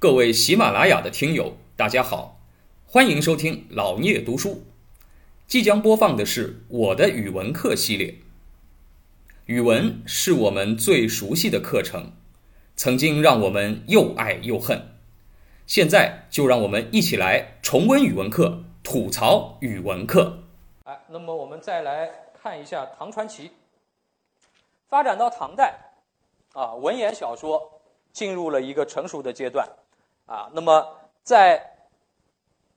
各位喜马拉雅的听友，大家好，欢迎收听老聂读书。即将播放的是我的语文课系列。语文是我们最熟悉的课程，曾经让我们又爱又恨。现在就让我们一起来重温语文课，吐槽语文课。哎，那么我们再来看一下唐传奇。发展到唐代，啊，文言小说进入了一个成熟的阶段，啊，那么在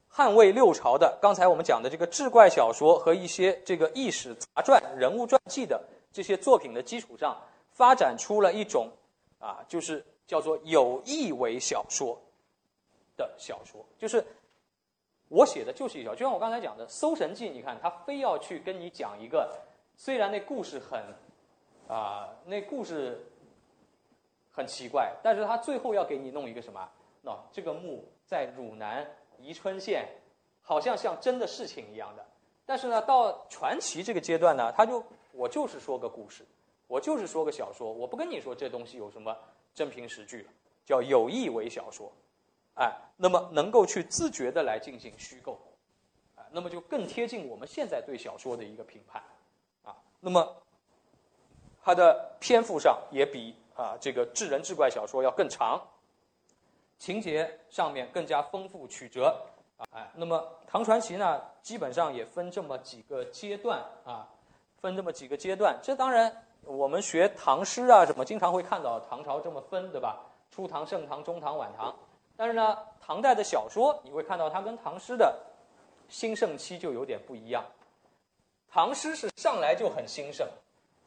汉魏六朝的刚才我们讲的这个志怪小说和一些这个异史杂传、人物传记的这些作品的基础上，发展出了一种啊，就是叫做有意为小说的小说，就是我写的就是一小，就像我刚才讲的《搜神记》，你看他非要去跟你讲一个，虽然那故事很。啊，那故事很奇怪，但是他最后要给你弄一个什么？那这个墓在汝南宜春县，好像像真的事情一样的。但是呢，到传奇这个阶段呢，他就我就是说个故事，我就是说个小说，我不跟你说这东西有什么真凭实据了，叫有意为小说，哎，那么能够去自觉的来进行虚构，啊，那么就更贴近我们现在对小说的一个评判，啊，那么。它的篇幅上也比啊这个智人志怪小说要更长，情节上面更加丰富曲折，哎，那么唐传奇呢，基本上也分这么几个阶段啊，分这么几个阶段。这当然我们学唐诗啊什么，经常会看到唐朝这么分，对吧？初唐、盛唐、中唐、晚唐。但是呢，唐代的小说你会看到它跟唐诗的兴盛期就有点不一样。唐诗是上来就很兴盛。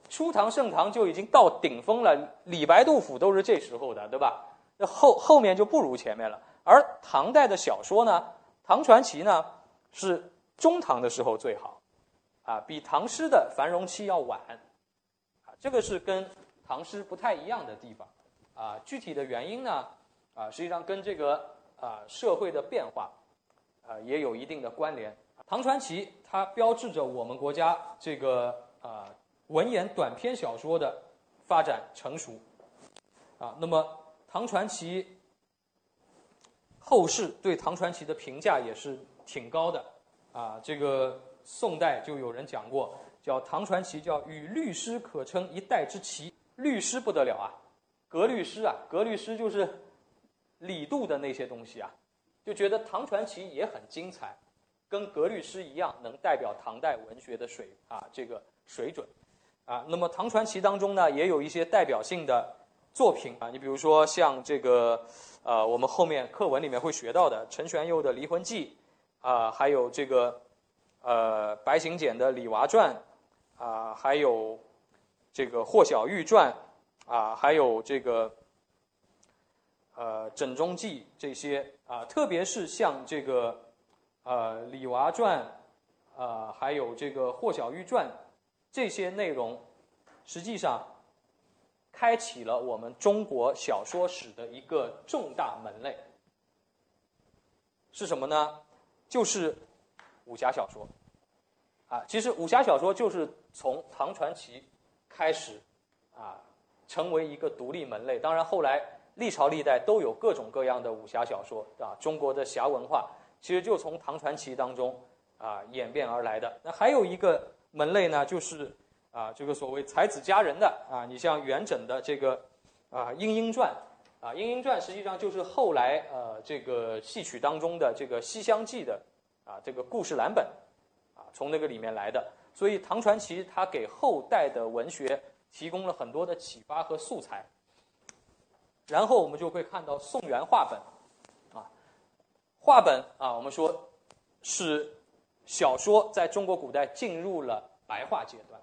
初唐、盛唐就已经到顶峰了，李白、杜甫都是这时候的，对吧？那后后面就不如前面了。而唐代的小说呢，唐传奇呢是中唐的时候最好，啊，比唐诗的繁荣期要晚，啊，这个是跟唐诗不太一样的地方，啊，具体的原因呢，啊，实际上跟这个啊社会的变化，啊，也有一定的关联。唐传奇它标志着我们国家这个啊。文言短篇小说的发展成熟，啊，那么唐传奇后世对唐传奇的评价也是挺高的，啊，这个宋代就有人讲过，叫唐传奇叫与律诗可称一代之奇，律诗不得了啊，格律诗啊，格律诗就是李杜的那些东西啊，就觉得唐传奇也很精彩，跟格律诗一样，能代表唐代文学的水啊这个水准。啊，那么唐传奇当中呢，也有一些代表性的作品啊，你比如说像这个，呃，我们后面课文里面会学到的陈玄佑的《离魂记》，啊，还有这个，呃，白行简的《李娃传》，啊，还有这个霍小玉传，啊，还有这个，呃，《枕中记》这些啊，特别是像这个，呃，《李娃传》，啊，还有这个《霍小玉传》。这些内容实际上开启了我们中国小说史的一个重大门类，是什么呢？就是武侠小说。啊，其实武侠小说就是从唐传奇开始啊，成为一个独立门类。当然，后来历朝历代都有各种各样的武侠小说啊。中国的侠文化其实就从唐传奇当中啊演变而来的。那还有一个。门类呢，就是啊，这个所谓才子佳人的啊，你像元稹的这个啊《莺莺传》，啊《莺莺传》实际上就是后来呃这个戏曲当中的这个《西厢记》的啊这个故事蓝本，啊从那个里面来的。所以唐传奇它给后代的文学提供了很多的启发和素材。然后我们就会看到宋元话本，啊话本啊我们说是。小说在中国古代进入了白话阶段，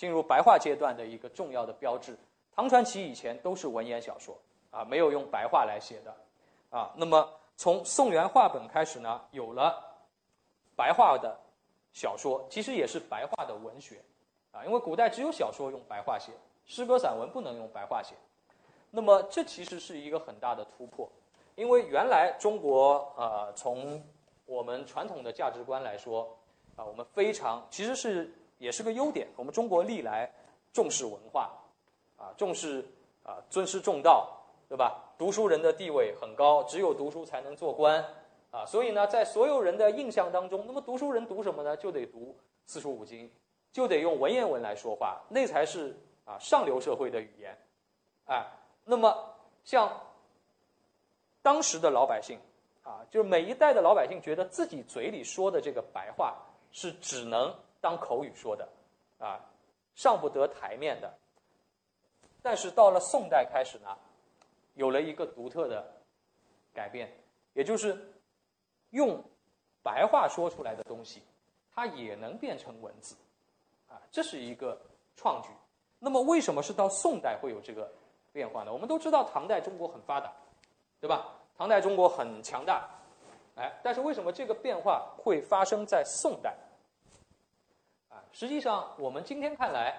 进入白话阶段的一个重要的标志。唐传奇以前都是文言小说，啊，没有用白话来写的，啊，那么从宋元话本开始呢，有了白话的小说，其实也是白话的文学，啊，因为古代只有小说用白话写，诗歌散文不能用白话写。那么这其实是一个很大的突破，因为原来中国呃从我们传统的价值观来说，啊，我们非常其实是也是个优点。我们中国历来重视文化，啊，重视啊尊师重道，对吧？读书人的地位很高，只有读书才能做官啊，所以呢，在所有人的印象当中，那么读书人读什么呢？就得读四书五经，就得用文言文来说话，那才是啊上流社会的语言，哎，那么像当时的老百姓啊，就是每一代的老百姓觉得自己嘴里说的这个白话是只能当口语说的，啊，上不得台面的。但是到了宋代开始呢。有了一个独特的改变，也就是用白话说出来的东西，它也能变成文字，啊，这是一个创举。那么，为什么是到宋代会有这个变化呢？我们都知道，唐代中国很发达，对吧？唐代中国很强大，哎，但是为什么这个变化会发生在宋代？实际上我们今天看来，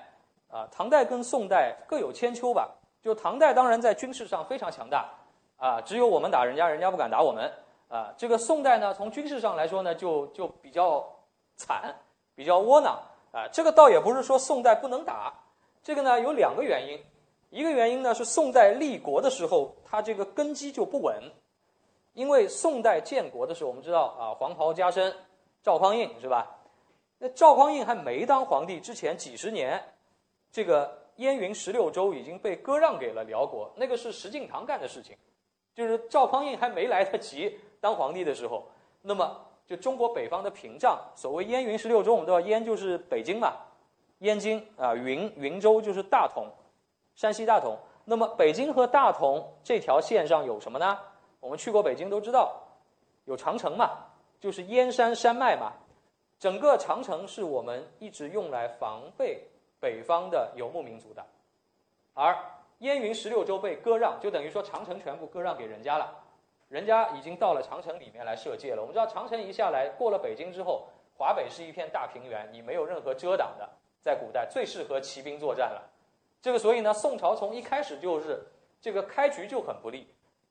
啊，唐代跟宋代各有千秋吧。就唐代当然在军事上非常强大，啊，只有我们打人家，人家不敢打我们，啊，这个宋代呢，从军事上来说呢，就就比较惨，比较窝囊，啊，这个倒也不是说宋代不能打，这个呢有两个原因，一个原因呢是宋代立国的时候，它这个根基就不稳，因为宋代建国的时候，我们知道啊，黄袍加身，赵匡胤是吧？那赵匡胤还没当皇帝之前几十年，这个。燕云十六州已经被割让给了辽国，那个是石敬瑭干的事情，就是赵匡胤还没来得及当皇帝的时候，那么就中国北方的屏障，所谓燕云十六州，我们知道燕就是北京嘛，燕京啊，云云州就是大同，山西大同。那么北京和大同这条线上有什么呢？我们去过北京都知道，有长城嘛，就是燕山山脉嘛，整个长城是我们一直用来防备。北方的游牧民族的，而燕云十六州被割让，就等于说长城全部割让给人家了，人家已经到了长城里面来设界了。我们知道长城一下来过了北京之后，华北是一片大平原，你没有任何遮挡的，在古代最适合骑兵作战了。这个所以呢，宋朝从一开始就是这个开局就很不利。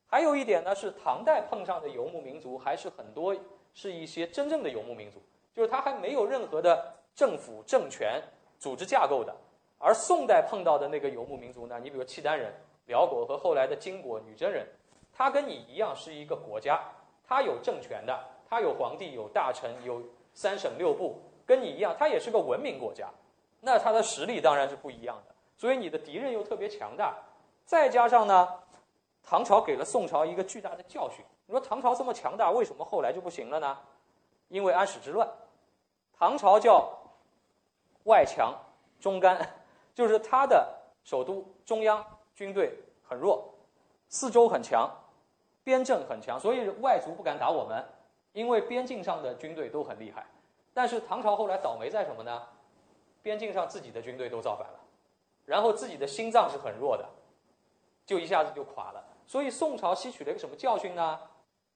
还有一点呢，是唐代碰上的游牧民族还是很多是一些真正的游牧民族，就是他还没有任何的政府政权。组织架构的，而宋代碰到的那个游牧民族呢？你比如契丹人、辽国和后来的金国女真人，他跟你一样是一个国家，他有政权的，他有皇帝、有大臣、有三省六部，跟你一样，他也是个文明国家，那他的实力当然是不一样的。所以你的敌人又特别强大，再加上呢，唐朝给了宋朝一个巨大的教训。你说唐朝这么强大，为什么后来就不行了呢？因为安史之乱，唐朝叫。外强中干，就是他的首都中央军队很弱，四周很强，边镇很强，所以外族不敢打我们，因为边境上的军队都很厉害。但是唐朝后来倒霉在什么呢？边境上自己的军队都造反了，然后自己的心脏是很弱的，就一下子就垮了。所以宋朝吸取了一个什么教训呢？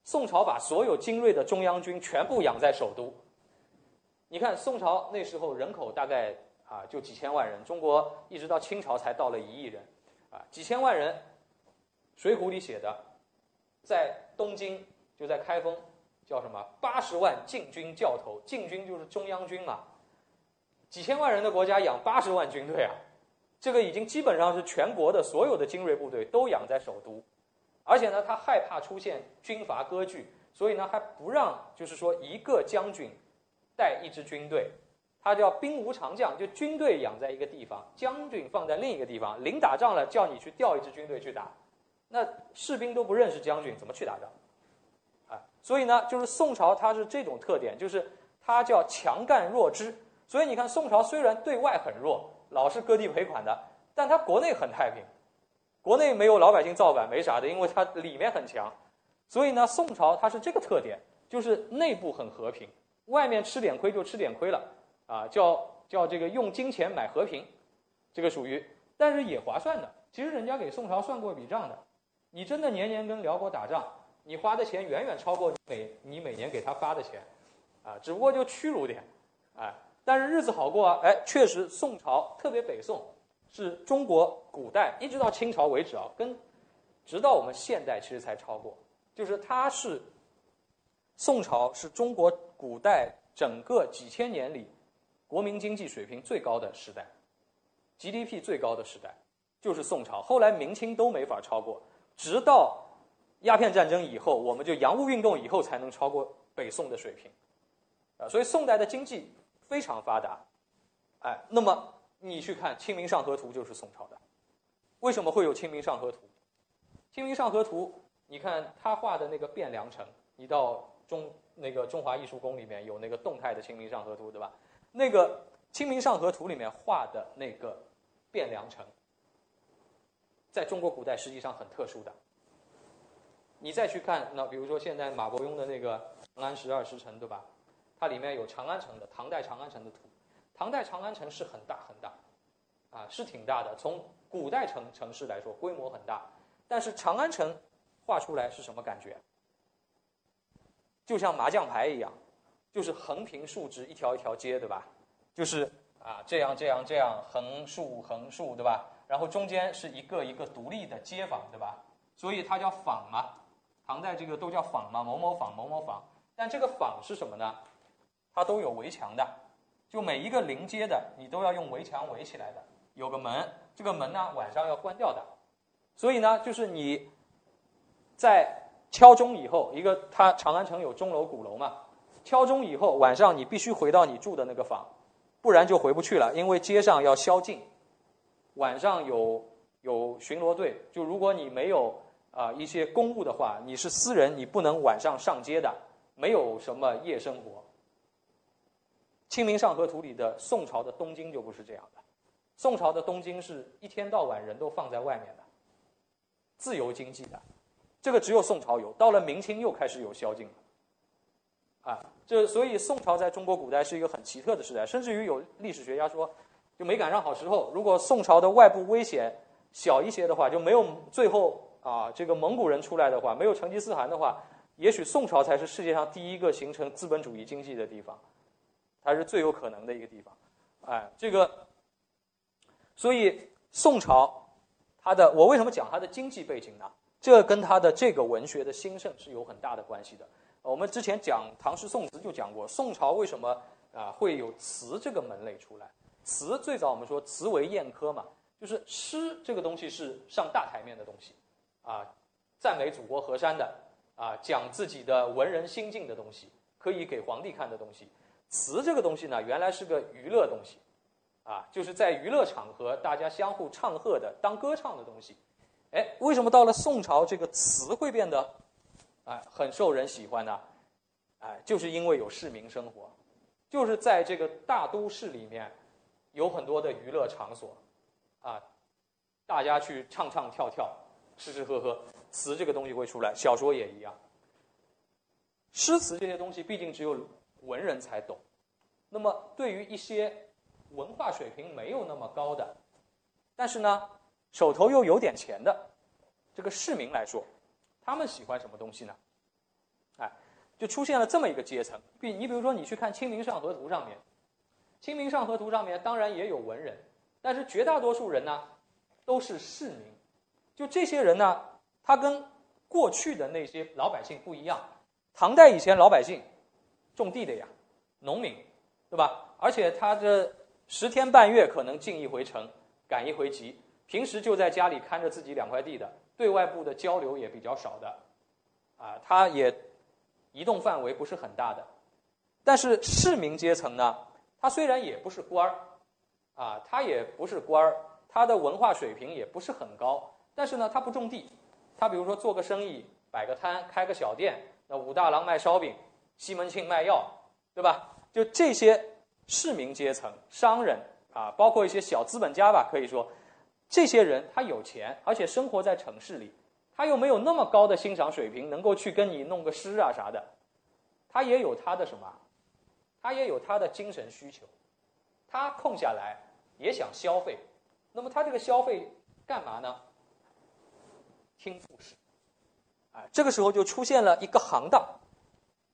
宋朝把所有精锐的中央军全部养在首都。你看宋朝那时候人口大概啊就几千万人，中国一直到清朝才到了一亿人，啊几千万人，《水浒》里写的，在东京就在开封叫什么？八十万禁军教头，禁军就是中央军嘛，几千万人的国家养八十万军队啊，这个已经基本上是全国的所有的精锐部队都养在首都，而且呢他害怕出现军阀割据，所以呢还不让就是说一个将军。带一支军队，他叫兵无常将，就军队养在一个地方，将军放在另一个地方，临打仗了叫你去调一支军队去打，那士兵都不认识将军，怎么去打仗？啊，所以呢，就是宋朝它是这种特点，就是它叫强干弱支。所以你看，宋朝虽然对外很弱，老是割地赔款的，但它国内很太平，国内没有老百姓造反，没啥的，因为它里面很强。所以呢，宋朝它是这个特点，就是内部很和平。外面吃点亏就吃点亏了，啊，叫叫这个用金钱买和平，这个属于，但是也划算的。其实人家给宋朝算过一笔账的，你真的年年跟辽国打仗，你花的钱远远超过每你每年给他发的钱，啊，只不过就屈辱点，哎，但是日子好过啊，哎，确实宋朝特别北宋是中国古代一直到清朝为止啊，跟直到我们现代其实才超过，就是它是。宋朝是中国古代整个几千年里国民经济水平最高的时代，GDP 最高的时代就是宋朝。后来明清都没法超过，直到鸦片战争以后，我们就洋务运动以后才能超过北宋的水平，啊，所以宋代的经济非常发达，哎，那么你去看《清明上河图》就是宋朝的，为什么会有《清明上河图》？《清明上河图》，你看他画的那个汴梁城，你到中那个中华艺术宫里面有那个动态的《清明上河图》，对吧？那个《清明上河图》里面画的那个汴梁城，在中国古代实际上很特殊的。你再去看，那比如说现在马伯庸的那个《长安十二时辰》，对吧？它里面有长安城的唐代长安城的图。唐代长安城是很大很大，啊，是挺大的。从古代城城市来说，规模很大。但是长安城画出来是什么感觉？就像麻将牌一样，就是横平竖直一条一条街，对吧？就是啊，这样这样这样横竖横竖，对吧？然后中间是一个一个独立的街坊，对吧？所以它叫坊嘛。唐代这个都叫坊嘛，某某坊某某坊。但这个坊是什么呢？它都有围墙的，就每一个临街的你都要用围墙围起来的，有个门，这个门呢晚上要关掉的。所以呢，就是你在敲钟以后，一个它长安城有钟楼鼓楼嘛，敲钟以后晚上你必须回到你住的那个房，不然就回不去了，因为街上要宵禁，晚上有有巡逻队，就如果你没有。啊，一些公务的话，你是私人，你不能晚上上街的，没有什么夜生活。《清明上河图》里的宋朝的东京就不是这样的，宋朝的东京是一天到晚人都放在外面的，自由经济的，这个只有宋朝有，到了明清又开始有宵禁了。啊，这所以宋朝在中国古代是一个很奇特的时代，甚至于有历史学家说，就没赶上好时候。如果宋朝的外部危险小一些的话，就没有最后。啊，这个蒙古人出来的话，没有成吉思汗的话，也许宋朝才是世界上第一个形成资本主义经济的地方，它是最有可能的一个地方。哎，这个，所以宋朝它的，我为什么讲它的经济背景呢？这跟它的这个文学的兴盛是有很大的关系的。我们之前讲唐诗宋词就讲过，宋朝为什么啊会有词这个门类出来？词最早我们说词为砚科嘛，就是诗这个东西是上大台面的东西。啊，赞美祖国河山的，啊，讲自己的文人心境的东西，可以给皇帝看的东西。词这个东西呢，原来是个娱乐东西，啊，就是在娱乐场合大家相互唱和的，当歌唱的东西。哎，为什么到了宋朝这个词会变得，哎，很受人喜欢呢？哎，就是因为有市民生活，就是在这个大都市里面，有很多的娱乐场所，啊，大家去唱唱跳跳。吃吃喝喝，词这个东西会出来，小说也一样。诗词这些东西毕竟只有文人才懂，那么对于一些文化水平没有那么高的，但是呢手头又有点钱的这个市民来说，他们喜欢什么东西呢？哎，就出现了这么一个阶层。比你比如说，你去看《清明上河图》上面，《清明上河图》上面当然也有文人，但是绝大多数人呢都是市民。就这些人呢，他跟过去的那些老百姓不一样。唐代以前老百姓种地的呀，农民，对吧？而且他这十天半月可能进一回城，赶一回集，平时就在家里看着自己两块地的，对外部的交流也比较少的，啊，他也移动范围不是很大的。但是市民阶层呢，他虽然也不是官儿，啊，他也不是官儿，他的文化水平也不是很高。但是呢，他不种地，他比如说做个生意，摆个摊，开个小店，那武大郎卖烧饼，西门庆卖药，对吧？就这些市民阶层、商人啊，包括一些小资本家吧，可以说，这些人他有钱，而且生活在城市里，他又没有那么高的欣赏水平，能够去跟你弄个诗啊啥的，他也有他的什么？他也有他的精神需求，他空下来也想消费，那么他这个消费干嘛呢？听故事，啊，这个时候就出现了一个行当，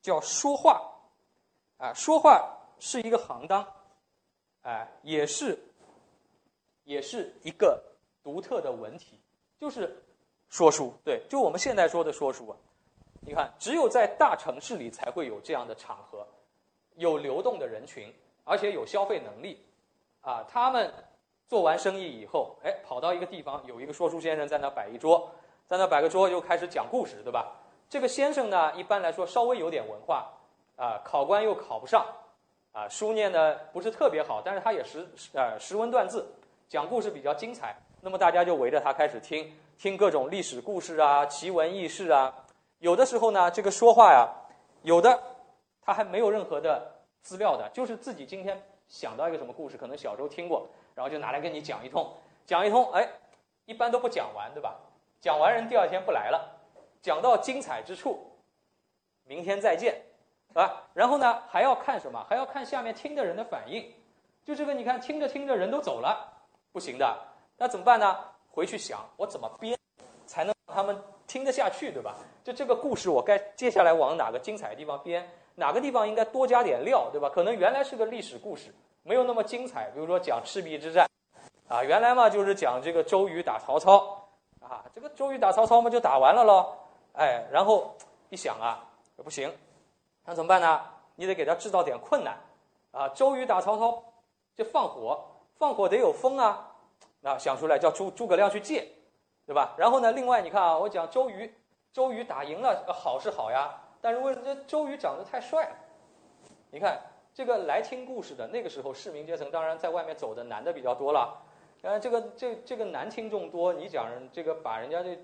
叫说话，啊，说话是一个行当，哎，也是，也是一个独特的文体，就是说书，对，就我们现在说的说书啊，你看，只有在大城市里才会有这样的场合，有流动的人群，而且有消费能力，啊，他们做完生意以后，哎，跑到一个地方，有一个说书先生在那摆一桌。在那摆个桌，又开始讲故事，对吧？这个先生呢，一般来说稍微有点文化，啊，考官又考不上，啊，书念的不是特别好，但是他也识呃识文断字，讲故事比较精彩。那么大家就围着他开始听，听各种历史故事啊、奇闻异事啊。有的时候呢，这个说话呀，有的他还没有任何的资料的，就是自己今天想到一个什么故事，可能小时候听过，然后就拿来跟你讲一通，讲一通，哎，一般都不讲完，对吧？讲完人第二天不来了，讲到精彩之处，明天再见，啊，然后呢还要看什么？还要看下面听的人的反应。就这个，你看听着听着人都走了，不行的，那怎么办呢？回去想我怎么编，才能让他们听得下去，对吧？就这个故事，我该接下来往哪个精彩的地方编？哪个地方应该多加点料，对吧？可能原来是个历史故事，没有那么精彩。比如说讲赤壁之战，啊，原来嘛就是讲这个周瑜打曹操。啊，这个周瑜打曹操嘛，就打完了喽。哎，然后一想啊，不行，那怎么办呢？你得给他制造点困难。啊，周瑜打曹操就放火，放火得有风啊。那想出来叫诸诸葛亮去借，对吧？然后呢，另外你看啊，我讲周瑜，周瑜打赢了，好是好呀，但是为什么周瑜长得太帅了？你看这个来听故事的那个时候，市民阶层当然在外面走的男的比较多了。呃，这个这这个男听众多，你讲这个把人家这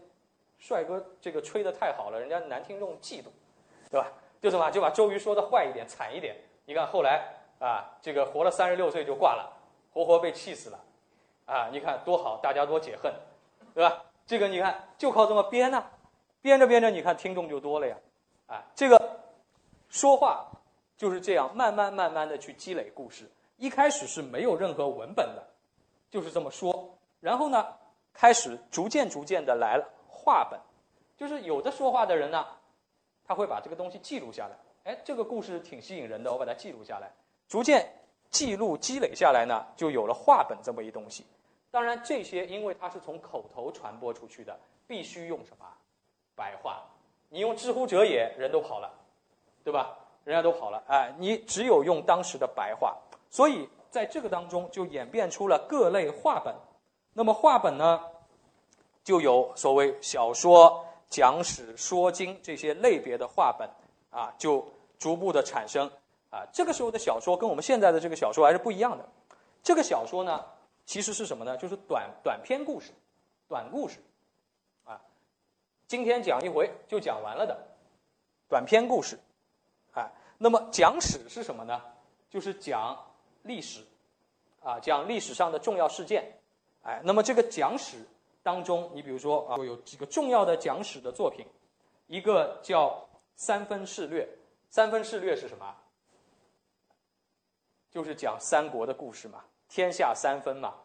帅哥这个吹得太好了，人家男听众嫉妒，对吧？就什么就把周瑜说的坏一点、惨一点。你看后来啊，这个活了三十六岁就挂了，活活被气死了，啊，你看多好，大家多解恨，对吧？这个你看就靠这么编呢，编着编着，你看听众就多了呀，啊，这个说话就是这样，慢慢慢慢的去积累故事，一开始是没有任何文本的。就是这么说，然后呢，开始逐渐逐渐的来了话本，就是有的说话的人呢，他会把这个东西记录下来，哎，这个故事挺吸引人的，我把它记录下来，逐渐记录积累下来呢，就有了话本这么一东西。当然，这些因为它是从口头传播出去的，必须用什么白话？你用知乎者也，人都跑了，对吧？人家都跑了，哎，你只有用当时的白话，所以。在这个当中，就演变出了各类话本。那么话本呢，就有所谓小说、讲史、说经这些类别的话本啊，就逐步的产生啊。这个时候的小说跟我们现在的这个小说还是不一样的。这个小说呢，其实是什么呢？就是短短篇故事、短故事啊。今天讲一回就讲完了的短篇故事啊。那么讲史是什么呢？就是讲。历史，啊，讲历史上的重要事件，哎，那么这个讲史当中，你比如说啊，有几个重要的讲史的作品，一个叫《三分事略》，《三分事略》是什么？就是讲三国的故事嘛，天下三分嘛。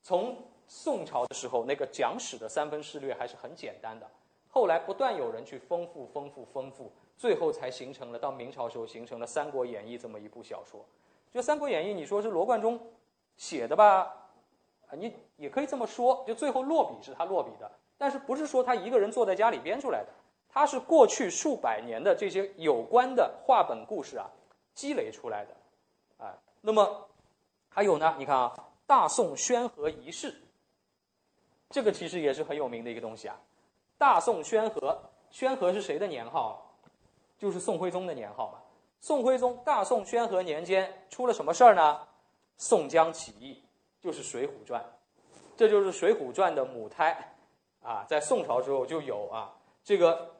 从宋朝的时候，那个讲史的《三分事略》还是很简单的，后来不断有人去丰富、丰富、丰富，最后才形成了到明朝时候形成了《三国演义》这么一部小说。就《三国演义》，你说是罗贯中写的吧？你也可以这么说。就最后落笔是他落笔的，但是不是说他一个人坐在家里编出来的？他是过去数百年的这些有关的话本故事啊积累出来的。啊，那么还有呢？你看啊，大宋宣和仪式，这个其实也是很有名的一个东西啊。大宋宣和，宣和是谁的年号？就是宋徽宗的年号嘛。宋徽宗大宋宣和年间出了什么事儿呢？宋江起义，就是《水浒传》，这就是《水浒传》的母胎啊，在宋朝时候就有啊这个，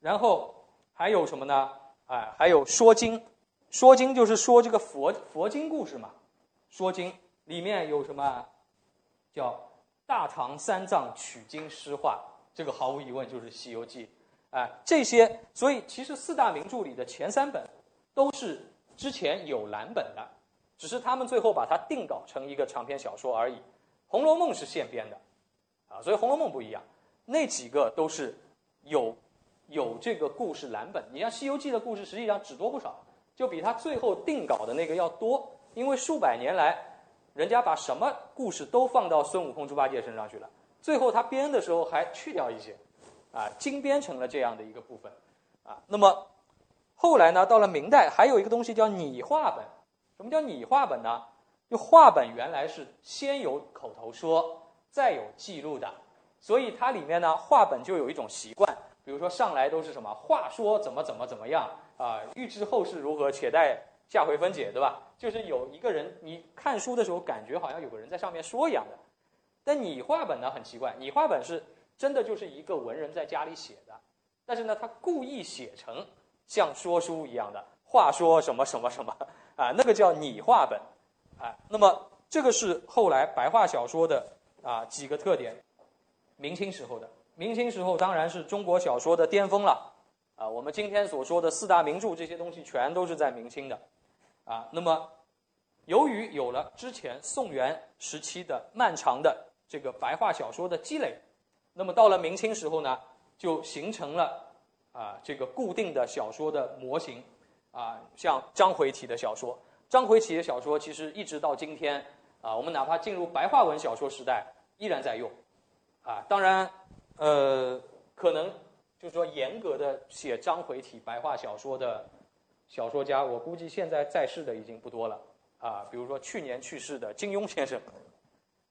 然后还有什么呢？哎，还有说经，说经就是说这个佛佛经故事嘛，说经里面有什么？叫大唐三藏取经诗话，这个毫无疑问就是《西游记》。哎，这些，所以其实四大名著里的前三本都是之前有蓝本的，只是他们最后把它定稿成一个长篇小说而已。《红楼梦》是现编的，啊，所以《红楼梦》不一样，那几个都是有有这个故事蓝本。你像《西游记》的故事，实际上只多不少，就比他最后定稿的那个要多，因为数百年来，人家把什么故事都放到孙悟空、猪八戒身上去了，最后他编的时候还去掉一些。啊，精编成了这样的一个部分，啊，那么后来呢，到了明代，还有一个东西叫拟话本。什么叫拟话本呢？就话本原来是先有口头说，再有记录的，所以它里面呢话本就有一种习惯，比如说上来都是什么话说怎么怎么怎么样啊，预知后事如何，且待下回分解，对吧？就是有一个人，你看书的时候感觉好像有个人在上面说一样的。但拟话本呢很奇怪，拟话本是真的就是一个文人在家里写的，但是呢他故意写成像说书一样的话说什么什么什么啊，那个叫拟话本，啊，那么这个是后来白话小说的啊几个特点。明清时候的，明清时候当然是中国小说的巅峰了，啊，我们今天所说的四大名著这些东西全都是在明清的，啊，那么由于有了之前宋元时期的漫长的这个白话小说的积累，那么到了明清时候呢，就形成了啊这个固定的小说的模型，啊，像章回体的小说，章回体的小说其实一直到今天啊，我们哪怕进入白话文小说时代，依然在用。啊，当然，呃，可能就是说严格的写章回体白话小说的小说家，我估计现在在世的已经不多了。啊，比如说去年去世的金庸先生，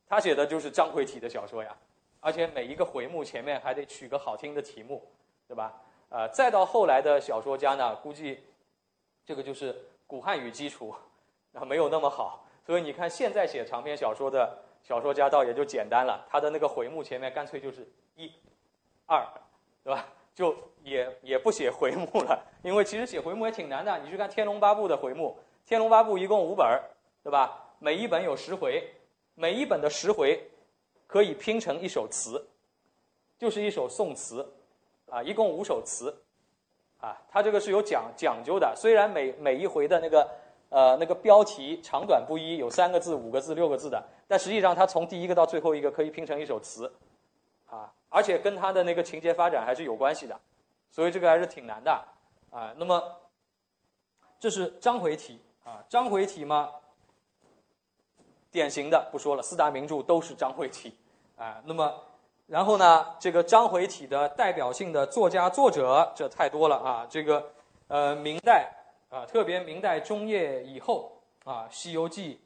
他写的就是章回体的小说呀，而且每一个回目前面还得取个好听的题目，对吧？呃，再到后来的小说家呢，估计这个就是古汉语基础啊没有那么好，所以你看现在写长篇小说的。小说家倒也就简单了，他的那个回目前面干脆就是一、二，对吧？就也也不写回目了，因为其实写回目也挺难的。你去看《天龙八部》的回目，《天龙八部》一共五本对吧？每一本有十回，每一本的十回可以拼成一首词，就是一首宋词，啊，一共五首词，啊，它这个是有讲讲究的。虽然每每一回的那个。呃，那个标题长短不一，有三个字、五个字、六个字的，但实际上它从第一个到最后一个可以拼成一首词，啊，而且跟它的那个情节发展还是有关系的，所以这个还是挺难的，啊，那么这是章回体啊，章回体嘛，典型的不说了，四大名著都是章回体，啊，那么然后呢，这个章回体的代表性的作家作者这太多了啊，这个呃，明代。啊，特别明代中叶以后啊，《西游记》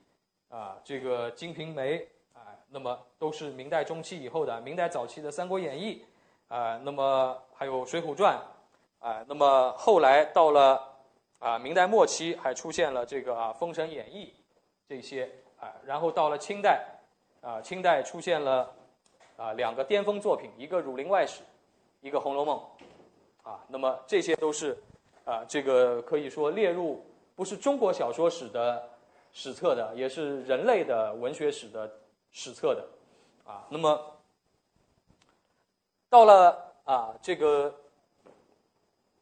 啊，这个《金瓶梅》啊，那么都是明代中期以后的。明代早期的《三国演义》啊，那么还有《水浒传》啊，那么后来到了啊明代末期，还出现了这个啊《封神演义》这些啊，然后到了清代啊，清代出现了啊两个巅峰作品，一个《儒林外史》，一个《红楼梦》啊，那么这些都是。啊，这个可以说列入不是中国小说史的史册的，也是人类的文学史的史册的，啊，那么到了啊这个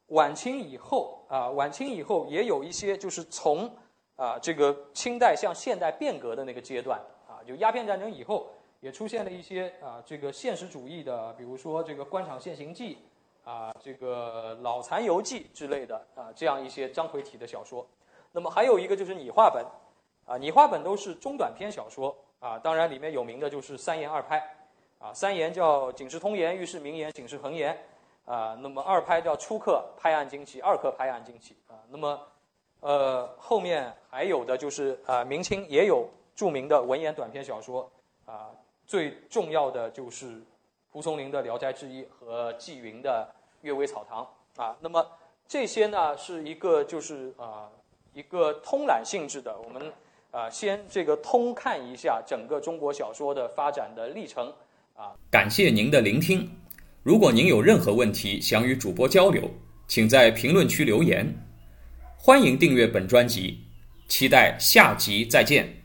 晚清以后啊，晚清以后也有一些就是从啊这个清代向现代变革的那个阶段啊，就鸦片战争以后也出现了一些啊这个现实主义的，比如说这个《官场现形记》。啊，这个《老残游记》之类的啊，这样一些章回体的小说。那么还有一个就是拟话本，啊，拟话本都是中短篇小说啊。当然里面有名的就是三言二拍，啊，三言叫《警世通言》《喻世明言》《警世恒言》，啊，那么二拍叫《初刻拍案惊奇》《二刻拍案惊奇》啊。那么，呃，后面还有的就是啊，明清也有著名的文言短篇小说，啊，最重要的就是蒲松龄的《聊斋志异》和纪云的。阅微草堂啊，那么这些呢是一个就是啊一个通览性质的，我们啊先这个通看一下整个中国小说的发展的历程啊。感谢您的聆听，如果您有任何问题想与主播交流，请在评论区留言。欢迎订阅本专辑，期待下集再见。